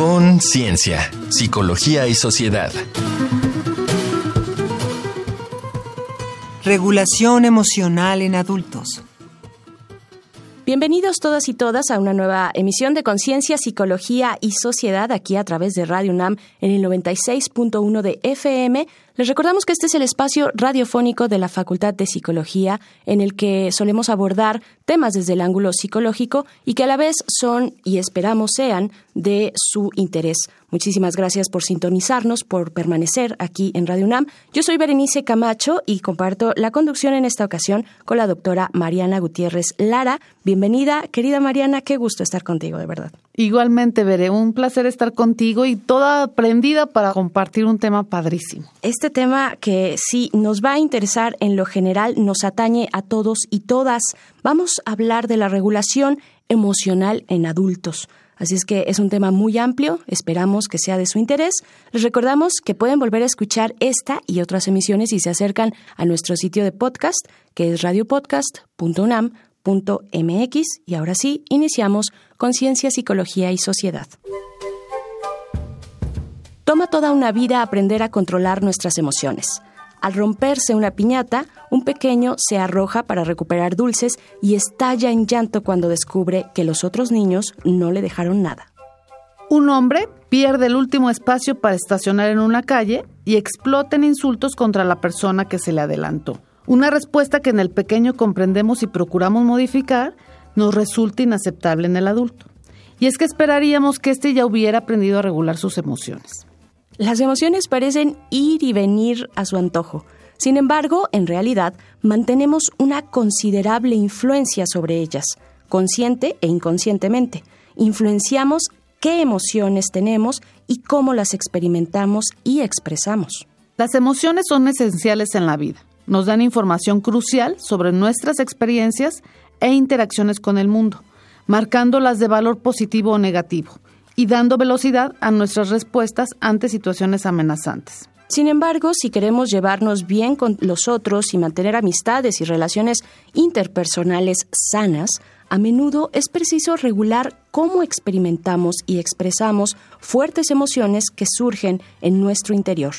Conciencia, Psicología y Sociedad. Regulación emocional en adultos. Bienvenidos todas y todas a una nueva emisión de Conciencia, Psicología y Sociedad aquí a través de Radio UNAM en el 96.1 de FM les recordamos que este es el espacio radiofónico de la Facultad de Psicología en el que solemos abordar temas desde el ángulo psicológico y que a la vez son y esperamos sean de su interés. Muchísimas gracias por sintonizarnos, por permanecer aquí en Radio UNAM. Yo soy Berenice Camacho y comparto la conducción en esta ocasión con la doctora Mariana Gutiérrez Lara. Bienvenida, querida Mariana, qué gusto estar contigo, de verdad. Igualmente, Veré, un placer estar contigo y toda aprendida para compartir un tema padrísimo. Este tema que sí nos va a interesar en lo general, nos atañe a todos y todas. Vamos a hablar de la regulación emocional en adultos. Así es que es un tema muy amplio, esperamos que sea de su interés. Les recordamos que pueden volver a escuchar esta y otras emisiones si se acercan a nuestro sitio de podcast, que es radiopodcast.unam mx y ahora sí, iniciamos Conciencia, Psicología y Sociedad. Toma toda una vida aprender a controlar nuestras emociones. Al romperse una piñata, un pequeño se arroja para recuperar dulces y estalla en llanto cuando descubre que los otros niños no le dejaron nada. Un hombre pierde el último espacio para estacionar en una calle y explota en insultos contra la persona que se le adelantó. Una respuesta que en el pequeño comprendemos y procuramos modificar nos resulta inaceptable en el adulto. Y es que esperaríamos que éste ya hubiera aprendido a regular sus emociones. Las emociones parecen ir y venir a su antojo. Sin embargo, en realidad, mantenemos una considerable influencia sobre ellas, consciente e inconscientemente. Influenciamos qué emociones tenemos y cómo las experimentamos y expresamos. Las emociones son esenciales en la vida nos dan información crucial sobre nuestras experiencias e interacciones con el mundo, marcándolas de valor positivo o negativo y dando velocidad a nuestras respuestas ante situaciones amenazantes. Sin embargo, si queremos llevarnos bien con los otros y mantener amistades y relaciones interpersonales sanas, a menudo es preciso regular cómo experimentamos y expresamos fuertes emociones que surgen en nuestro interior.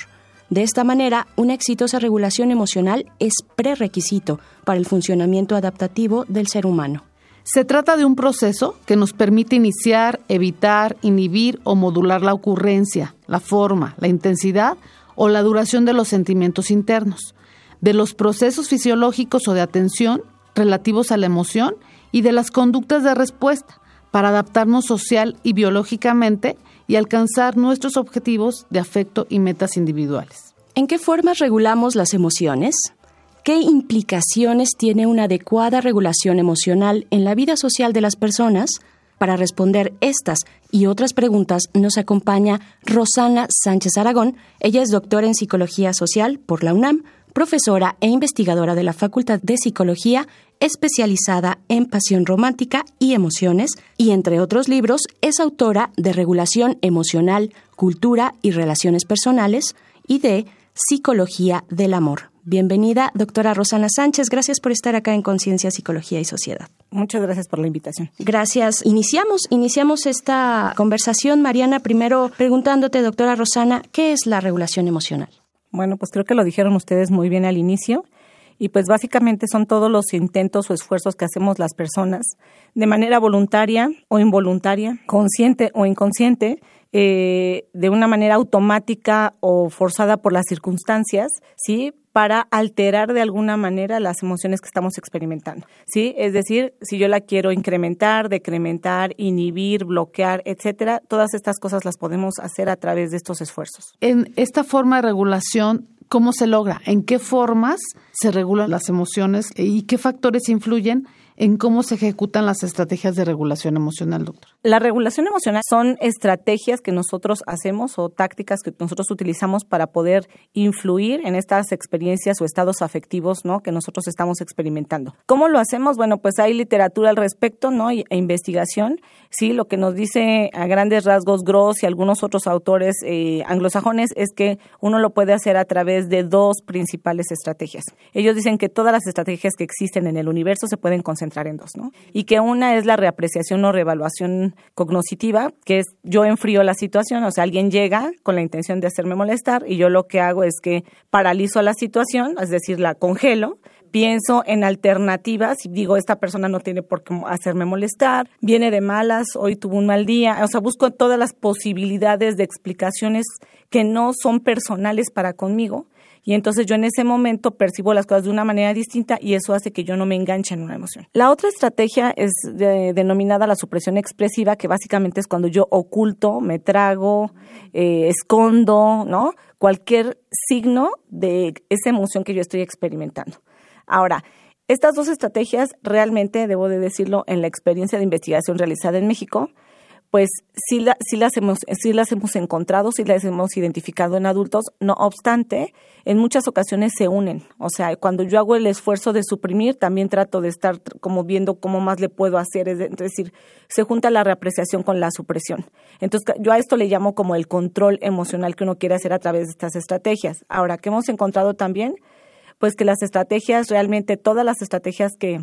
De esta manera, una exitosa regulación emocional es prerequisito para el funcionamiento adaptativo del ser humano. Se trata de un proceso que nos permite iniciar, evitar, inhibir o modular la ocurrencia, la forma, la intensidad o la duración de los sentimientos internos, de los procesos fisiológicos o de atención relativos a la emoción y de las conductas de respuesta para adaptarnos social y biológicamente y alcanzar nuestros objetivos de afecto y metas individuales. ¿En qué formas regulamos las emociones? ¿Qué implicaciones tiene una adecuada regulación emocional en la vida social de las personas? Para responder estas y otras preguntas nos acompaña Rosana Sánchez Aragón. Ella es doctora en Psicología Social por la UNAM, profesora e investigadora de la Facultad de Psicología, especializada en pasión romántica y emociones, y entre otros libros es autora de Regulación Emocional, Cultura y Relaciones Personales y de Psicología del Amor. Bienvenida, doctora Rosana Sánchez. Gracias por estar acá en Conciencia, Psicología y Sociedad. Muchas gracias por la invitación. Gracias. Iniciamos, iniciamos esta conversación, Mariana, primero preguntándote, doctora Rosana, ¿qué es la regulación emocional? Bueno, pues creo que lo dijeron ustedes muy bien al inicio. Y pues básicamente son todos los intentos o esfuerzos que hacemos las personas de manera voluntaria o involuntaria, consciente o inconsciente, eh, de una manera automática o forzada por las circunstancias, ¿sí? para alterar de alguna manera las emociones que estamos experimentando, ¿sí? Es decir, si yo la quiero incrementar, decrementar, inhibir, bloquear, etcétera, todas estas cosas las podemos hacer a través de estos esfuerzos. En esta forma de regulación, ¿cómo se logra? ¿En qué formas se regulan las emociones y qué factores influyen en cómo se ejecutan las estrategias de regulación emocional, doctor? La regulación emocional son estrategias que nosotros hacemos o tácticas que nosotros utilizamos para poder influir en estas experiencias o estados afectivos, ¿no? Que nosotros estamos experimentando. ¿Cómo lo hacemos? Bueno, pues hay literatura al respecto, ¿no? E investigación. Sí, lo que nos dice a grandes rasgos Gross y algunos otros autores eh, anglosajones es que uno lo puede hacer a través de dos principales estrategias. Ellos dicen que todas las estrategias que existen en el universo se pueden concentrar concentrar en dos, ¿no? Y que una es la reapreciación o reevaluación cognoscitiva, que es yo enfrío la situación, o sea, alguien llega con la intención de hacerme molestar y yo lo que hago es que paralizo la situación, es decir, la congelo, pienso en alternativas y digo, esta persona no tiene por qué hacerme molestar, viene de malas, hoy tuvo un mal día, o sea, busco todas las posibilidades de explicaciones que no son personales para conmigo y entonces yo en ese momento percibo las cosas de una manera distinta y eso hace que yo no me enganche en una emoción. La otra estrategia es denominada la supresión expresiva, que básicamente es cuando yo oculto, me trago, eh, escondo, ¿no? Cualquier signo de esa emoción que yo estoy experimentando. Ahora, estas dos estrategias realmente, debo de decirlo, en la experiencia de investigación realizada en México, pues sí, las hemos, sí las hemos encontrado, sí las hemos identificado en adultos, no obstante, en muchas ocasiones se unen. O sea, cuando yo hago el esfuerzo de suprimir, también trato de estar como viendo cómo más le puedo hacer, es decir, se junta la reapreciación con la supresión. Entonces, yo a esto le llamo como el control emocional que uno quiere hacer a través de estas estrategias. Ahora, ¿qué hemos encontrado también? pues que las estrategias, realmente todas las estrategias que,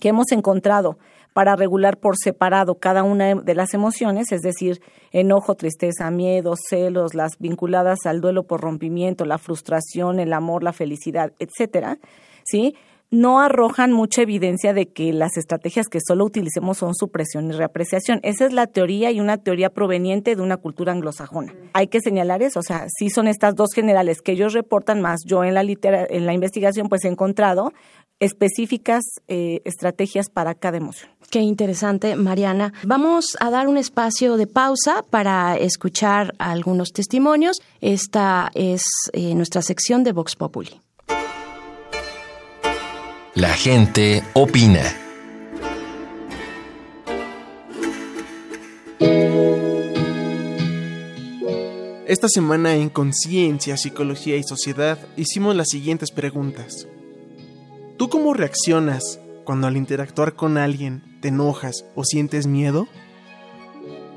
que hemos encontrado para regular por separado cada una de las emociones, es decir, enojo, tristeza, miedo, celos, las vinculadas al duelo por rompimiento, la frustración, el amor, la felicidad, etcétera, ¿sí? no arrojan mucha evidencia de que las estrategias que solo utilicemos son supresión y reapreciación. Esa es la teoría y una teoría proveniente de una cultura anglosajona. Hay que señalar eso, o sea, sí son estas dos generales que ellos reportan más. Yo en la, en la investigación pues he encontrado específicas eh, estrategias para cada emoción. Qué interesante, Mariana. Vamos a dar un espacio de pausa para escuchar algunos testimonios. Esta es eh, nuestra sección de Vox Populi. La gente opina. Esta semana en Conciencia, Psicología y Sociedad hicimos las siguientes preguntas. ¿Tú cómo reaccionas cuando al interactuar con alguien te enojas o sientes miedo?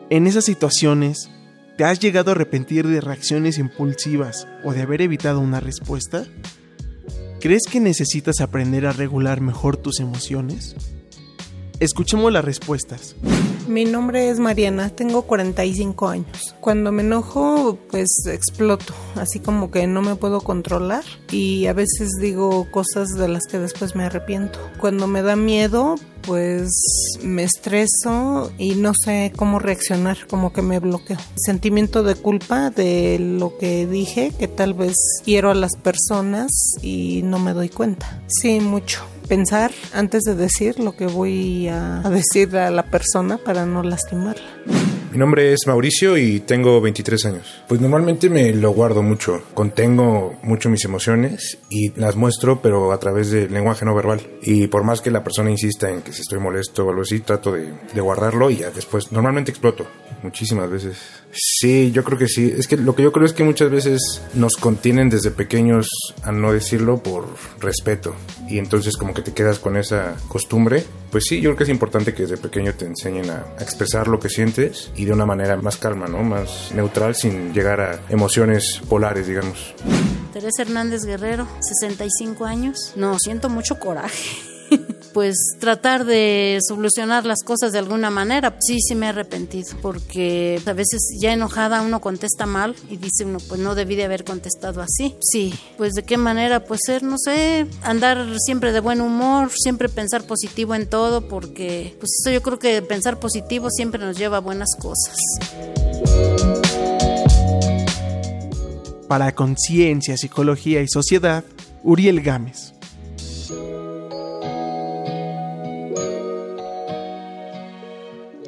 En esas situaciones, ¿te has llegado a arrepentir de reacciones impulsivas o de haber evitado una respuesta? ¿Crees que necesitas aprender a regular mejor tus emociones? Escuchemos las respuestas. Mi nombre es Mariana, tengo 45 años. Cuando me enojo, pues exploto, así como que no me puedo controlar y a veces digo cosas de las que después me arrepiento. Cuando me da miedo, pues me estreso y no sé cómo reaccionar, como que me bloqueo. Sentimiento de culpa de lo que dije, que tal vez quiero a las personas y no me doy cuenta. Sí, mucho pensar antes de decir lo que voy a, decir a la persona para no lastimarla. Mi nombre es Mauricio y tengo 23 años. Pues normalmente me lo guardo mucho, contengo mucho mis emociones y las muestro, pero a través del lenguaje no verbal. Y por más que la persona insista en que si estoy molesto o algo así, trato de, de guardarlo y ya después normalmente exploto muchísimas veces. Sí, yo creo que sí. Es que lo que yo creo es que muchas veces nos contienen desde pequeños a no decirlo por respeto. Y entonces como que te quedas con esa costumbre. Pues sí, yo creo que es importante que desde pequeño te enseñen a, expresar lo que sientes y de una manera más calma, ¿no? Más neutral sin llegar a emociones polares, digamos. Teresa Hernández Guerrero, 65 años. No, siento mucho coraje pues tratar de solucionar las cosas de alguna manera. Sí, sí me he arrepentido, porque a veces ya enojada uno contesta mal y dice uno, pues no debí de haber contestado así. Sí, pues de qué manera, pues ser, no sé, andar siempre de buen humor, siempre pensar positivo en todo, porque pues eso yo creo que pensar positivo siempre nos lleva a buenas cosas. Para Conciencia, Psicología y Sociedad, Uriel Gámez.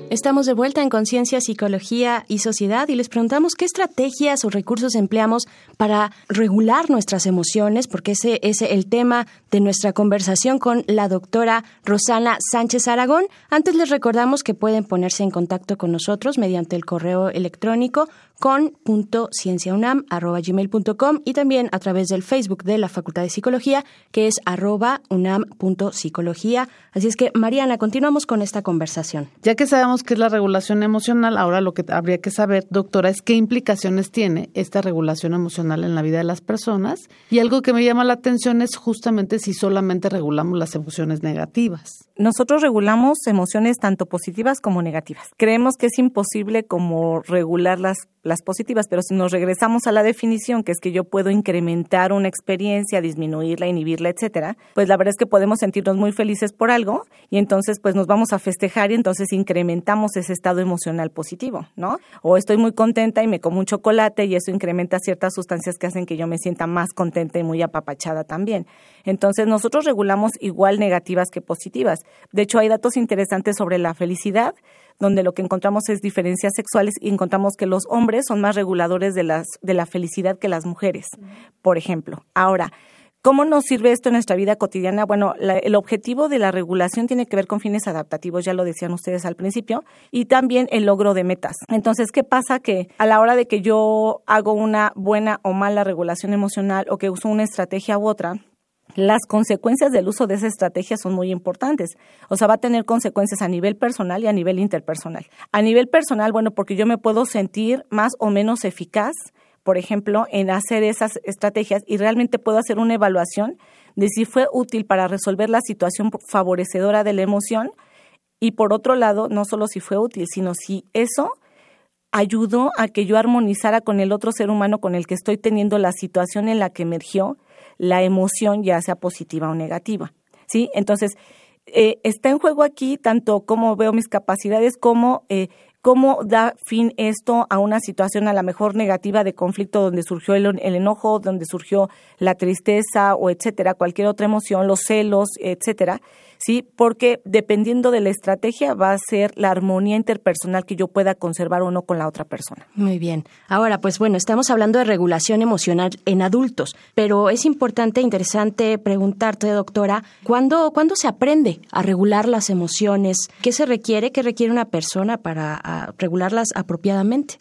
Estamos de vuelta en Conciencia, Psicología y Sociedad y les preguntamos qué estrategias o recursos empleamos para regular nuestras emociones, porque ese es el tema de nuestra conversación con la doctora Rosana Sánchez Aragón. Antes les recordamos que pueden ponerse en contacto con nosotros mediante el correo electrónico con.cienciaunam.gmail.com y también a través del Facebook de la Facultad de Psicología, que es arroba unam.psicología. Así es que, Mariana, continuamos con esta conversación. Ya que sabemos qué es la regulación emocional, ahora lo que habría que saber, doctora, es qué implicaciones tiene esta regulación emocional en la vida de las personas. Y algo que me llama la atención es justamente si solamente regulamos las emociones negativas. Nosotros regulamos emociones tanto positivas como negativas. Creemos que es imposible como regular las, positivas, pero si nos regresamos a la definición, que es que yo puedo incrementar una experiencia, disminuirla, inhibirla, etcétera, pues la verdad es que podemos sentirnos muy felices por algo y entonces pues nos vamos a festejar y entonces incrementamos ese estado emocional positivo, ¿no? O estoy muy contenta y me como un chocolate y eso incrementa ciertas sustancias que hacen que yo me sienta más contenta y muy apapachada también. Entonces nosotros regulamos igual negativas que positivas. De hecho, hay datos interesantes sobre la felicidad, donde lo que encontramos es diferencias sexuales y encontramos que los hombres son más reguladores de, las, de la felicidad que las mujeres, por ejemplo. Ahora, ¿Cómo nos sirve esto en nuestra vida cotidiana? Bueno, el objetivo de la regulación tiene que ver con fines adaptativos, ya lo decían ustedes al principio, y también el logro de metas. Entonces, ¿qué pasa? Que a la hora de que yo hago una buena o mala regulación emocional o que uso una estrategia u otra, las consecuencias del uso de esa estrategia son muy importantes. O sea, va a tener consecuencias a nivel personal y a nivel interpersonal. A nivel personal, bueno, porque yo me puedo sentir más o menos eficaz, por ejemplo, en hacer esas estrategias y realmente puedo hacer una evaluación de si fue útil para resolver la situación favorecedora de la emoción y por otro lado, no solo si fue útil, sino si eso ayudó a que yo armonizara con el otro ser humano con el que estoy teniendo la situación en la que emergió la emoción, ya sea positiva o negativa. ¿Sí? Entonces, eh, está en juego aquí tanto cómo veo mis capacidades como eh, cómo da fin esto a una situación a la mejor negativa de conflicto donde surgió el, el, enojo, donde surgió la tristeza o etcétera, cualquier otra emoción, los celos, etcétera. ¿Sí? Porque dependiendo de la estrategia va a ser la armonía interpersonal que yo pueda conservar o no con la otra persona. Muy bien. Ahora, pues bueno, estamos hablando de regulación emocional en adultos, pero es importante, interesante preguntarte, doctora, ¿cuándo, ¿cuándo se aprende a regular las emociones? ¿Qué se requiere? ¿Qué requiere una persona para regularlas apropiadamente?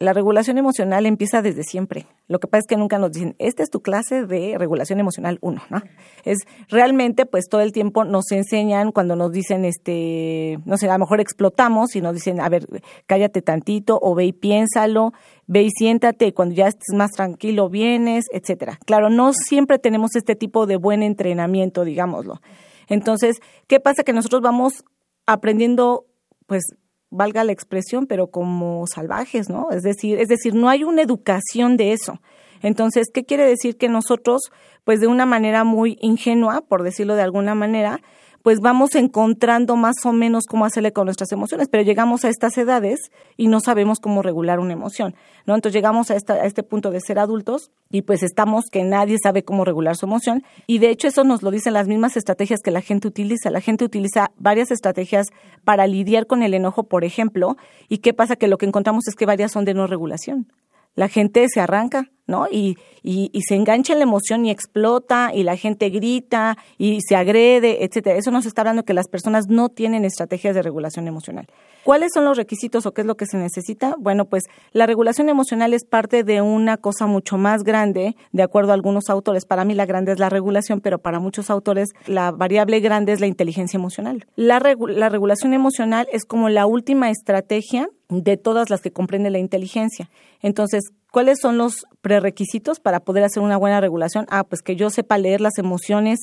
La regulación emocional empieza desde siempre. Lo que pasa es que nunca nos dicen, esta es tu clase de regulación emocional 1, ¿no? Es realmente, pues todo el tiempo nos enseñan cuando nos dicen, este, no sé, a lo mejor explotamos y nos dicen, a ver, cállate tantito o ve y piénsalo, ve y siéntate cuando ya estés más tranquilo vienes, etcétera. Claro, no siempre tenemos este tipo de buen entrenamiento, digámoslo. Entonces, ¿qué pasa? Que nosotros vamos aprendiendo, pues, valga la expresión, pero como salvajes, ¿no? Es decir, es decir, no hay una educación de eso. Entonces, ¿qué quiere decir que nosotros, pues de una manera muy ingenua, por decirlo de alguna manera, pues vamos encontrando más o menos cómo hacerle con nuestras emociones, pero llegamos a estas edades y no sabemos cómo regular una emoción, ¿no? Entonces llegamos a, esta, a este punto de ser adultos y pues estamos que nadie sabe cómo regular su emoción y de hecho eso nos lo dicen las mismas estrategias que la gente utiliza. La gente utiliza varias estrategias para lidiar con el enojo, por ejemplo, y qué pasa que lo que encontramos es que varias son de no regulación la gente se arranca, ¿no? Y, y, y, se engancha en la emoción y explota, y la gente grita y se agrede, etcétera. Eso nos está hablando que las personas no tienen estrategias de regulación emocional. ¿Cuáles son los requisitos o qué es lo que se necesita? Bueno, pues la regulación emocional es parte de una cosa mucho más grande, de acuerdo a algunos autores. Para mí la grande es la regulación, pero para muchos autores la variable grande es la inteligencia emocional. La, la regulación emocional es como la última estrategia de todas las que comprende la inteligencia. Entonces, ¿cuáles son los prerequisitos para poder hacer una buena regulación? Ah, pues que yo sepa leer las emociones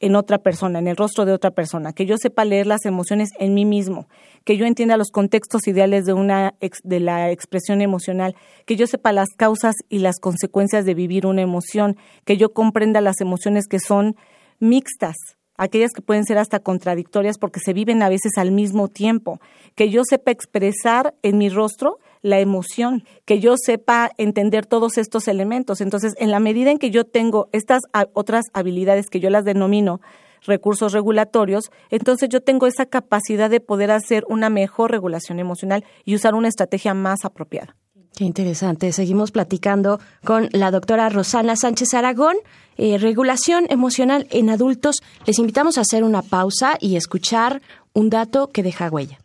en otra persona, en el rostro de otra persona, que yo sepa leer las emociones en mí mismo, que yo entienda los contextos ideales de una de la expresión emocional, que yo sepa las causas y las consecuencias de vivir una emoción, que yo comprenda las emociones que son mixtas, aquellas que pueden ser hasta contradictorias porque se viven a veces al mismo tiempo, que yo sepa expresar en mi rostro la emoción, que yo sepa entender todos estos elementos. Entonces, en la medida en que yo tengo estas otras habilidades que yo las denomino recursos regulatorios, entonces yo tengo esa capacidad de poder hacer una mejor regulación emocional y usar una estrategia más apropiada. Qué interesante. Seguimos platicando con la doctora Rosana Sánchez Aragón, eh, regulación emocional en adultos. Les invitamos a hacer una pausa y escuchar un dato que deja huella.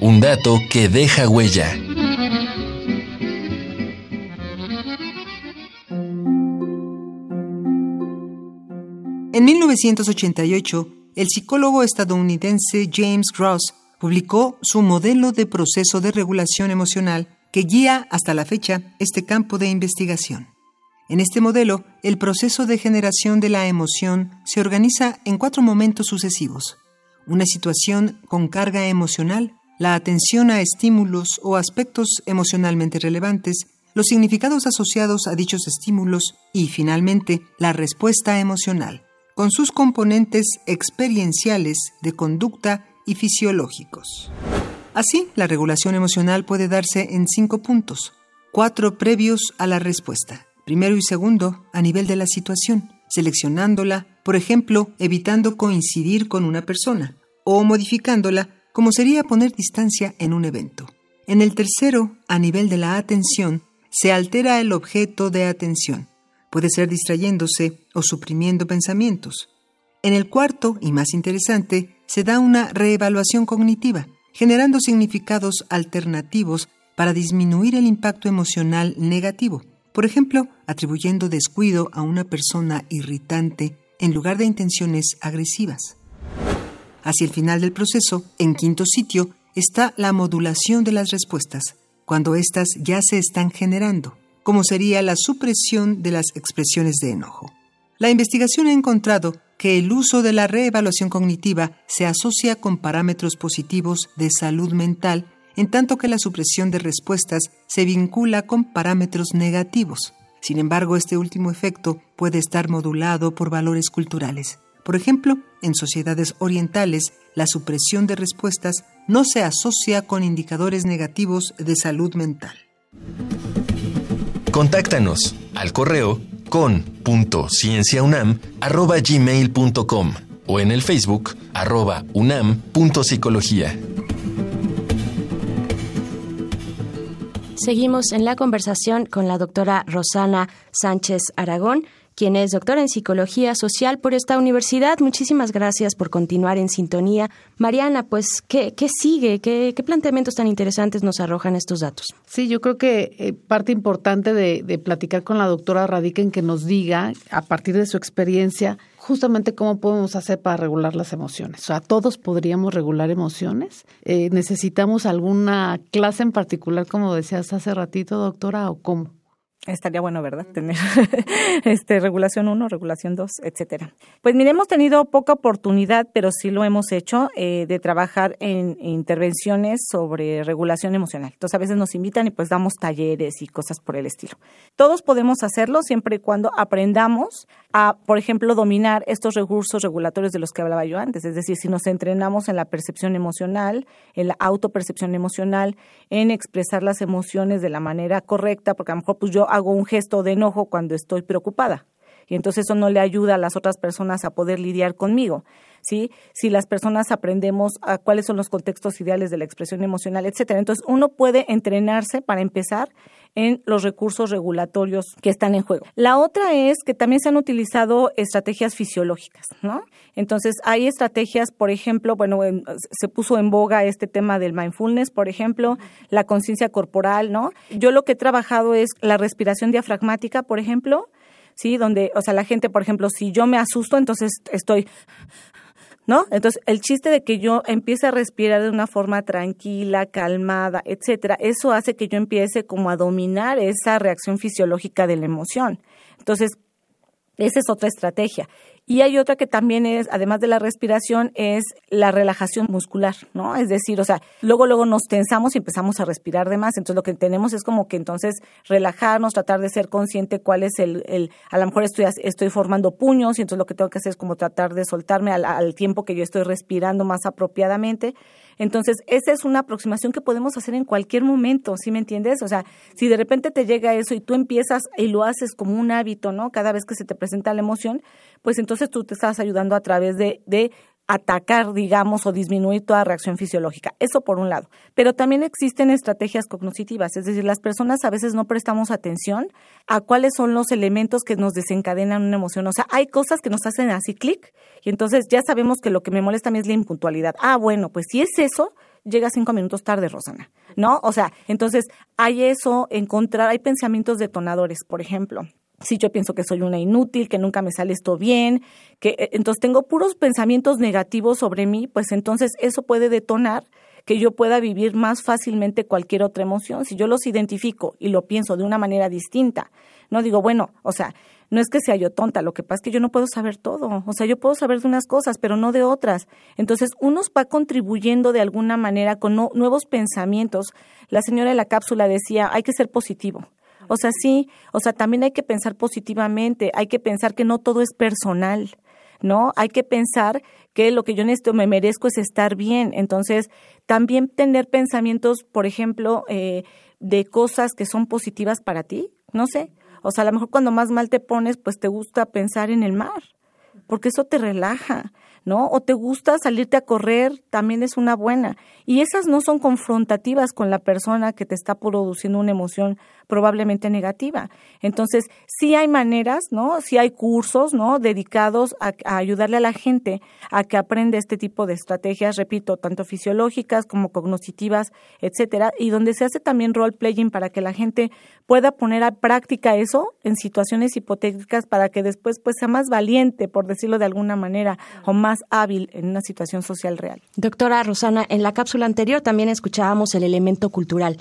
Un dato que deja huella. En 1988, el psicólogo estadounidense James Gross publicó su modelo de proceso de regulación emocional que guía hasta la fecha este campo de investigación. En este modelo, el proceso de generación de la emoción se organiza en cuatro momentos sucesivos. Una situación con carga emocional, la atención a estímulos o aspectos emocionalmente relevantes, los significados asociados a dichos estímulos y, finalmente, la respuesta emocional, con sus componentes experienciales de conducta y fisiológicos. Así, la regulación emocional puede darse en cinco puntos, cuatro previos a la respuesta, primero y segundo a nivel de la situación, seleccionándola, por ejemplo, evitando coincidir con una persona, o modificándola, como sería poner distancia en un evento. En el tercero, a nivel de la atención, se altera el objeto de atención. Puede ser distrayéndose o suprimiendo pensamientos. En el cuarto, y más interesante, se da una reevaluación cognitiva, generando significados alternativos para disminuir el impacto emocional negativo. Por ejemplo, atribuyendo descuido a una persona irritante en lugar de intenciones agresivas. Hacia el final del proceso, en quinto sitio, está la modulación de las respuestas, cuando éstas ya se están generando, como sería la supresión de las expresiones de enojo. La investigación ha encontrado que el uso de la reevaluación cognitiva se asocia con parámetros positivos de salud mental, en tanto que la supresión de respuestas se vincula con parámetros negativos. Sin embargo, este último efecto puede estar modulado por valores culturales. Por ejemplo, en sociedades orientales, la supresión de respuestas no se asocia con indicadores negativos de salud mental. Contáctanos al correo con.cienciaunam.gmail.com o en el Facebook arroba unam.psicología. Seguimos en la conversación con la doctora Rosana Sánchez Aragón, quien es doctora en Psicología Social por esta universidad. Muchísimas gracias por continuar en sintonía. Mariana, pues, ¿qué, qué sigue? ¿Qué, ¿Qué, planteamientos tan interesantes nos arrojan estos datos? Sí, yo creo que eh, parte importante de, de platicar con la doctora radica en que nos diga, a partir de su experiencia, justamente cómo podemos hacer para regular las emociones. O sea, todos podríamos regular emociones. Eh, ¿Necesitamos alguna clase en particular, como decías hace ratito, doctora, o cómo? Estaría bueno, ¿verdad? Tener este regulación 1, regulación 2, etcétera. Pues mire, hemos tenido poca oportunidad, pero sí lo hemos hecho, eh, de trabajar en intervenciones sobre regulación emocional. Entonces, a veces nos invitan y pues damos talleres y cosas por el estilo. Todos podemos hacerlo siempre y cuando aprendamos a, por ejemplo, dominar estos recursos regulatorios de los que hablaba yo antes. Es decir, si nos entrenamos en la percepción emocional, en la autopercepción emocional, en expresar las emociones de la manera correcta, porque a lo mejor pues yo hago un gesto de enojo cuando estoy preocupada. Y entonces eso no le ayuda a las otras personas a poder lidiar conmigo. ¿sí? Si las personas aprendemos a cuáles son los contextos ideales de la expresión emocional, etcétera. Entonces, uno puede entrenarse para empezar en los recursos regulatorios que están en juego. La otra es que también se han utilizado estrategias fisiológicas, ¿no? Entonces, hay estrategias, por ejemplo, bueno, se puso en boga este tema del mindfulness, por ejemplo, la conciencia corporal, ¿no? Yo lo que he trabajado es la respiración diafragmática, por ejemplo, ¿sí? Donde, o sea, la gente, por ejemplo, si yo me asusto, entonces estoy ¿no? Entonces, el chiste de que yo empiece a respirar de una forma tranquila, calmada, etcétera, eso hace que yo empiece como a dominar esa reacción fisiológica de la emoción. Entonces, esa es otra estrategia. Y hay otra que también es, además de la respiración, es la relajación muscular, ¿no? Es decir, o sea, luego, luego nos tensamos y empezamos a respirar de más. Entonces, lo que tenemos es como que entonces relajarnos, tratar de ser consciente cuál es el, el a lo mejor estoy, estoy formando puños y entonces lo que tengo que hacer es como tratar de soltarme al, al tiempo que yo estoy respirando más apropiadamente. Entonces, esa es una aproximación que podemos hacer en cualquier momento, ¿sí me entiendes? O sea, si de repente te llega eso y tú empiezas y lo haces como un hábito, ¿no? Cada vez que se te presenta la emoción, pues entonces tú te estás ayudando a través de, de atacar, digamos, o disminuir toda reacción fisiológica. Eso por un lado. Pero también existen estrategias cognitivas, es decir, las personas a veces no prestamos atención a cuáles son los elementos que nos desencadenan una emoción. O sea, hay cosas que nos hacen así clic y entonces ya sabemos que lo que me molesta a mí es la impuntualidad. Ah, bueno, pues si es eso, llega cinco minutos tarde, Rosana. ¿No? O sea, entonces hay eso, encontrar, hay pensamientos detonadores, por ejemplo si yo pienso que soy una inútil, que nunca me sale esto bien, que eh, entonces tengo puros pensamientos negativos sobre mí, pues entonces eso puede detonar que yo pueda vivir más fácilmente cualquier otra emoción. Si yo los identifico y lo pienso de una manera distinta, no digo, bueno, o sea, no es que sea yo tonta, lo que pasa es que yo no puedo saber todo. O sea, yo puedo saber de unas cosas, pero no de otras. Entonces, uno va contribuyendo de alguna manera con nuevos pensamientos. La señora de la cápsula decía, hay que ser positivo. O sea, sí, o sea, también hay que pensar positivamente, hay que pensar que no todo es personal, ¿no? Hay que pensar que lo que yo necesito, me merezco es estar bien. Entonces, también tener pensamientos, por ejemplo, eh, de cosas que son positivas para ti, no sé. O sea, a lo mejor cuando más mal te pones, pues te gusta pensar en el mar, porque eso te relaja. ¿No? O te gusta salirte a correr, también es una buena. Y esas no son confrontativas con la persona que te está produciendo una emoción probablemente negativa. Entonces, sí hay maneras, ¿no? Sí hay cursos, ¿no? Dedicados a, ayudarle a la gente a que aprenda este tipo de estrategias, repito, tanto fisiológicas como cognitivas, etcétera, y donde se hace también role playing para que la gente pueda poner a práctica eso en situaciones hipotéticas para que después pues sea más valiente, por decirlo de alguna manera, o más hábil en una situación social real. Doctora Rosana, en la cápsula anterior también escuchábamos el elemento cultural.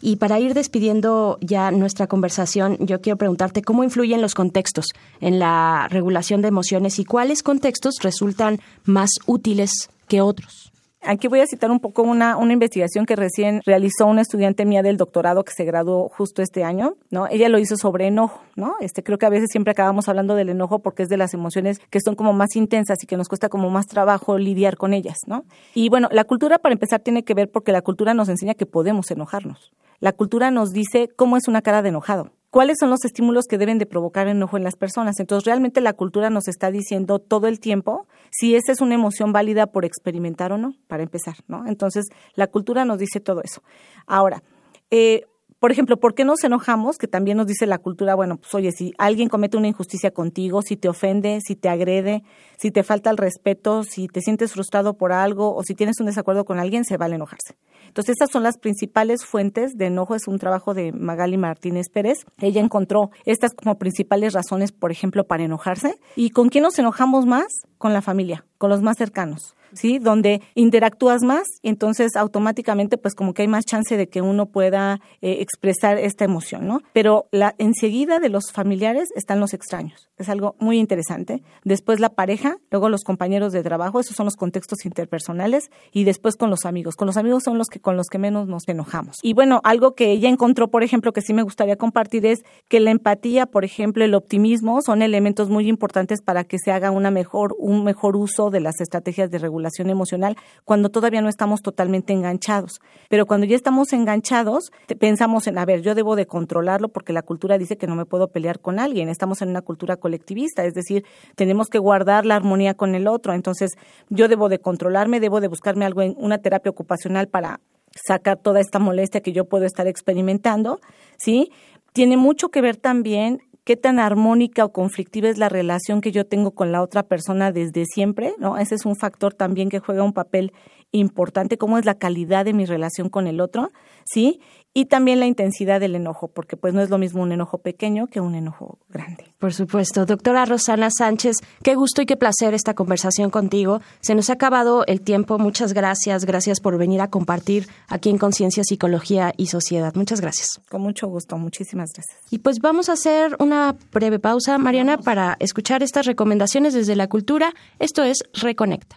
Y para ir despidiendo ya nuestra conversación, yo quiero preguntarte cómo influyen los contextos en la regulación de emociones y cuáles contextos resultan más útiles que otros. Aquí voy a citar un poco una, una investigación que recién realizó una estudiante mía del doctorado que se graduó justo este año, ¿no? Ella lo hizo sobre enojo, ¿no? Este, creo que a veces siempre acabamos hablando del enojo porque es de las emociones que son como más intensas y que nos cuesta como más trabajo lidiar con ellas, ¿no? Y bueno, la cultura para empezar tiene que ver porque la cultura nos enseña que podemos enojarnos. La cultura nos dice cómo es una cara de enojado cuáles son los estímulos que deben de provocar enojo en las personas. Entonces, realmente la cultura nos está diciendo todo el tiempo si esa es una emoción válida por experimentar o no, para empezar, ¿no? Entonces, la cultura nos dice todo eso. Ahora, eh, por ejemplo, ¿por qué nos enojamos? Que también nos dice la cultura, bueno, pues oye, si alguien comete una injusticia contigo, si te ofende, si te agrede, si te falta el respeto, si te sientes frustrado por algo o si tienes un desacuerdo con alguien, se vale enojarse. Entonces, estas son las principales fuentes de enojo. Es un trabajo de Magali Martínez Pérez. Ella encontró estas como principales razones, por ejemplo, para enojarse. ¿Y con quién nos enojamos más? Con la familia, con los más cercanos. ¿Sí? Donde interactúas más y entonces automáticamente pues como que hay más chance de que uno pueda eh, expresar esta emoción, ¿no? Pero la enseguida de los familiares están los extraños. Es algo muy interesante. Después la pareja, luego los compañeros de trabajo, esos son los contextos interpersonales y después con los amigos. Con los amigos son los que con los que menos nos enojamos. Y bueno, algo que ella encontró, por ejemplo, que sí me gustaría compartir es que la empatía, por ejemplo, el optimismo son elementos muy importantes para que se haga una mejor un mejor uso de las estrategias de regulación emocional cuando todavía no estamos totalmente enganchados. Pero cuando ya estamos enganchados, pensamos en, a ver, yo debo de controlarlo porque la cultura dice que no me puedo pelear con alguien. Estamos en una cultura colectivista, es decir, tenemos que guardar la armonía con el otro. Entonces, yo debo de controlarme, debo de buscarme algo en una terapia ocupacional para sacar toda esta molestia que yo puedo estar experimentando, ¿sí? Tiene mucho que ver también qué tan armónica o conflictiva es la relación que yo tengo con la otra persona desde siempre, ¿no? Ese es un factor también que juega un papel importante, cómo es la calidad de mi relación con el otro, ¿sí? Y también la intensidad del enojo, porque pues no es lo mismo un enojo pequeño que un enojo grande. Por supuesto. Doctora Rosana Sánchez, qué gusto y qué placer esta conversación contigo. Se nos ha acabado el tiempo. Muchas gracias. Gracias por venir a compartir aquí en Conciencia, Psicología y Sociedad. Muchas gracias. Con mucho gusto. Muchísimas gracias. Y pues vamos a hacer una breve pausa, Mariana, para escuchar estas recomendaciones desde la cultura. Esto es Reconecta.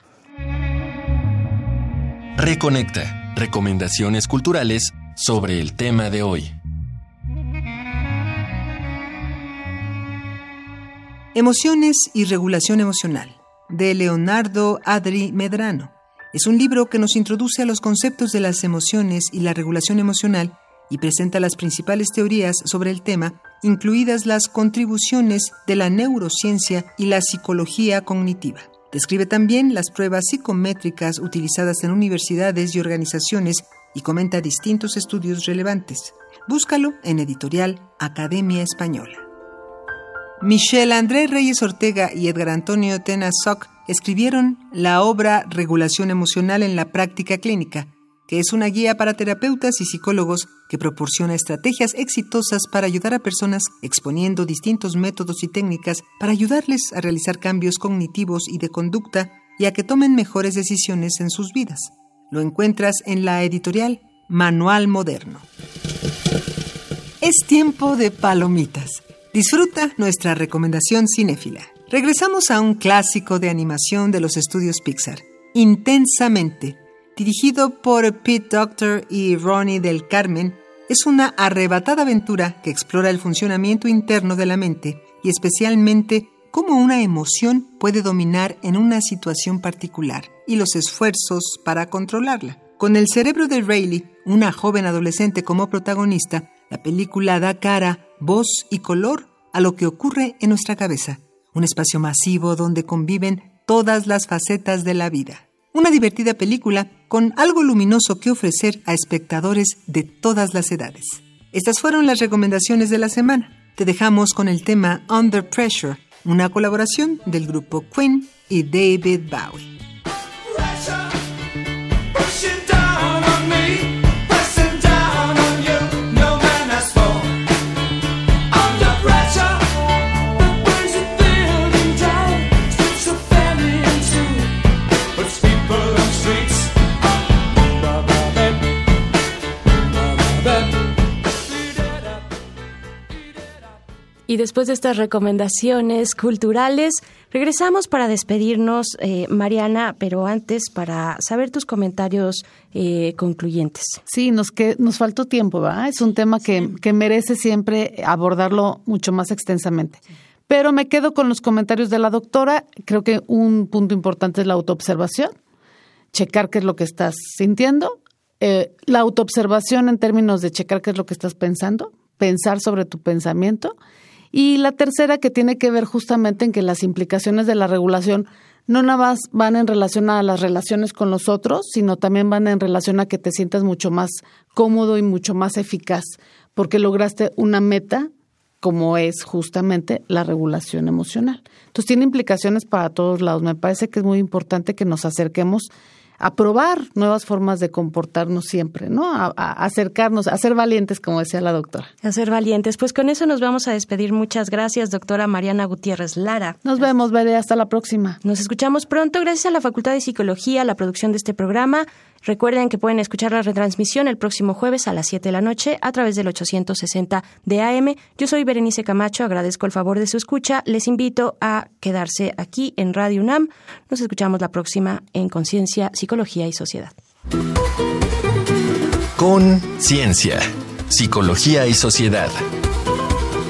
Reconecta. Recomendaciones culturales sobre el tema de hoy. Emociones y regulación emocional, de Leonardo Adri Medrano. Es un libro que nos introduce a los conceptos de las emociones y la regulación emocional y presenta las principales teorías sobre el tema, incluidas las contribuciones de la neurociencia y la psicología cognitiva. Describe también las pruebas psicométricas utilizadas en universidades y organizaciones y comenta distintos estudios relevantes. Búscalo en editorial Academia Española. Michel André Reyes Ortega y Edgar Antonio Tena Sock escribieron la obra Regulación Emocional en la Práctica Clínica, que es una guía para terapeutas y psicólogos que proporciona estrategias exitosas para ayudar a personas exponiendo distintos métodos y técnicas para ayudarles a realizar cambios cognitivos y de conducta y a que tomen mejores decisiones en sus vidas. Lo encuentras en la editorial Manual Moderno. Es tiempo de palomitas. Disfruta nuestra recomendación cinéfila. Regresamos a un clásico de animación de los estudios Pixar, Intensamente, dirigido por Pete Doctor y Ronnie del Carmen. Es una arrebatada aventura que explora el funcionamiento interno de la mente y especialmente cómo una emoción puede dominar en una situación particular y los esfuerzos para controlarla. Con el cerebro de Rayleigh, una joven adolescente como protagonista, la película da cara, voz y color a lo que ocurre en nuestra cabeza, un espacio masivo donde conviven todas las facetas de la vida. Una divertida película con algo luminoso que ofrecer a espectadores de todas las edades. Estas fueron las recomendaciones de la semana. Te dejamos con el tema Under Pressure, una colaboración del grupo Queen y David Bowie. Y después de estas recomendaciones culturales, regresamos para despedirnos, eh, Mariana, pero antes para saber tus comentarios eh, concluyentes. Sí, nos, que, nos faltó tiempo, ¿verdad? Es un tema que, que merece siempre abordarlo mucho más extensamente. Pero me quedo con los comentarios de la doctora. Creo que un punto importante es la autoobservación, checar qué es lo que estás sintiendo, eh, la autoobservación en términos de checar qué es lo que estás pensando, pensar sobre tu pensamiento y la tercera que tiene que ver justamente en que las implicaciones de la regulación no nada más van en relación a las relaciones con los otros, sino también van en relación a que te sientas mucho más cómodo y mucho más eficaz, porque lograste una meta como es justamente la regulación emocional. Entonces tiene implicaciones para todos lados. Me parece que es muy importante que nos acerquemos a probar nuevas formas de comportarnos siempre, ¿no? A, acercarnos, a ser valientes, como decía la doctora. A ser valientes. Pues con eso nos vamos a despedir. Muchas gracias, doctora Mariana Gutiérrez Lara. Nos vemos, Veré. Hasta la próxima. Nos escuchamos pronto. Gracias a la Facultad de Psicología, la producción de este programa. Recuerden que pueden escuchar la retransmisión el próximo jueves a las 7 de la noche a través del 860 de AM. Yo soy Berenice Camacho, agradezco el favor de su escucha. Les invito a quedarse aquí en Radio UNAM. Nos escuchamos la próxima en Conciencia, Psicología y Sociedad. Con Ciencia, Psicología y Sociedad.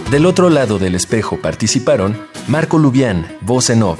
Del otro lado del espejo participaron Marco Lubián, voz en off,